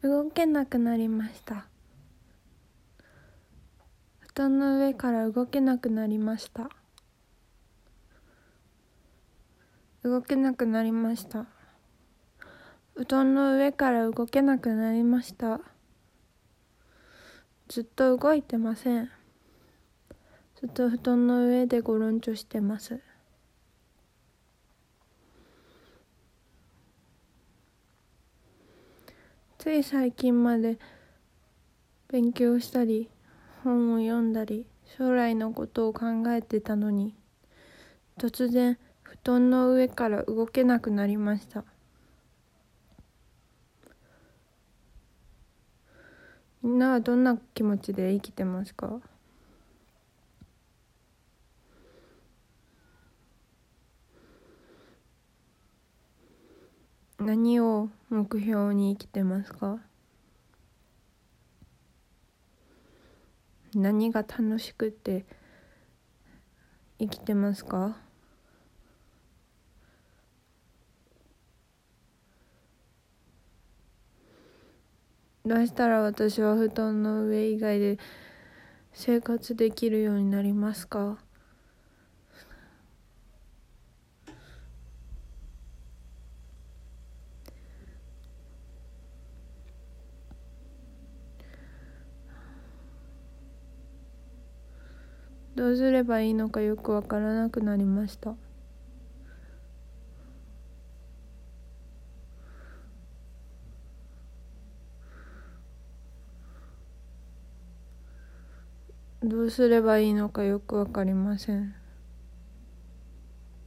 動けなくなりました。布団の上から動けなくなりました。動けなくなりました。布団の上から動けなくなりました。ずっと動いてません。ずっと布団の上でゴロンチョしてます。つい最近まで勉強したり本を読んだり将来のことを考えてたのに突然布団の上から動けなくなりました。みんなはどんな気持ちで生きてますか？何を目標に生きてますか？何が楽しくて生きてますか？どうしたら私は布団の上以外で生活できるようになりますか？どうすればいいのかよくわからなくなりました。どうすればいいのかよくわかりません。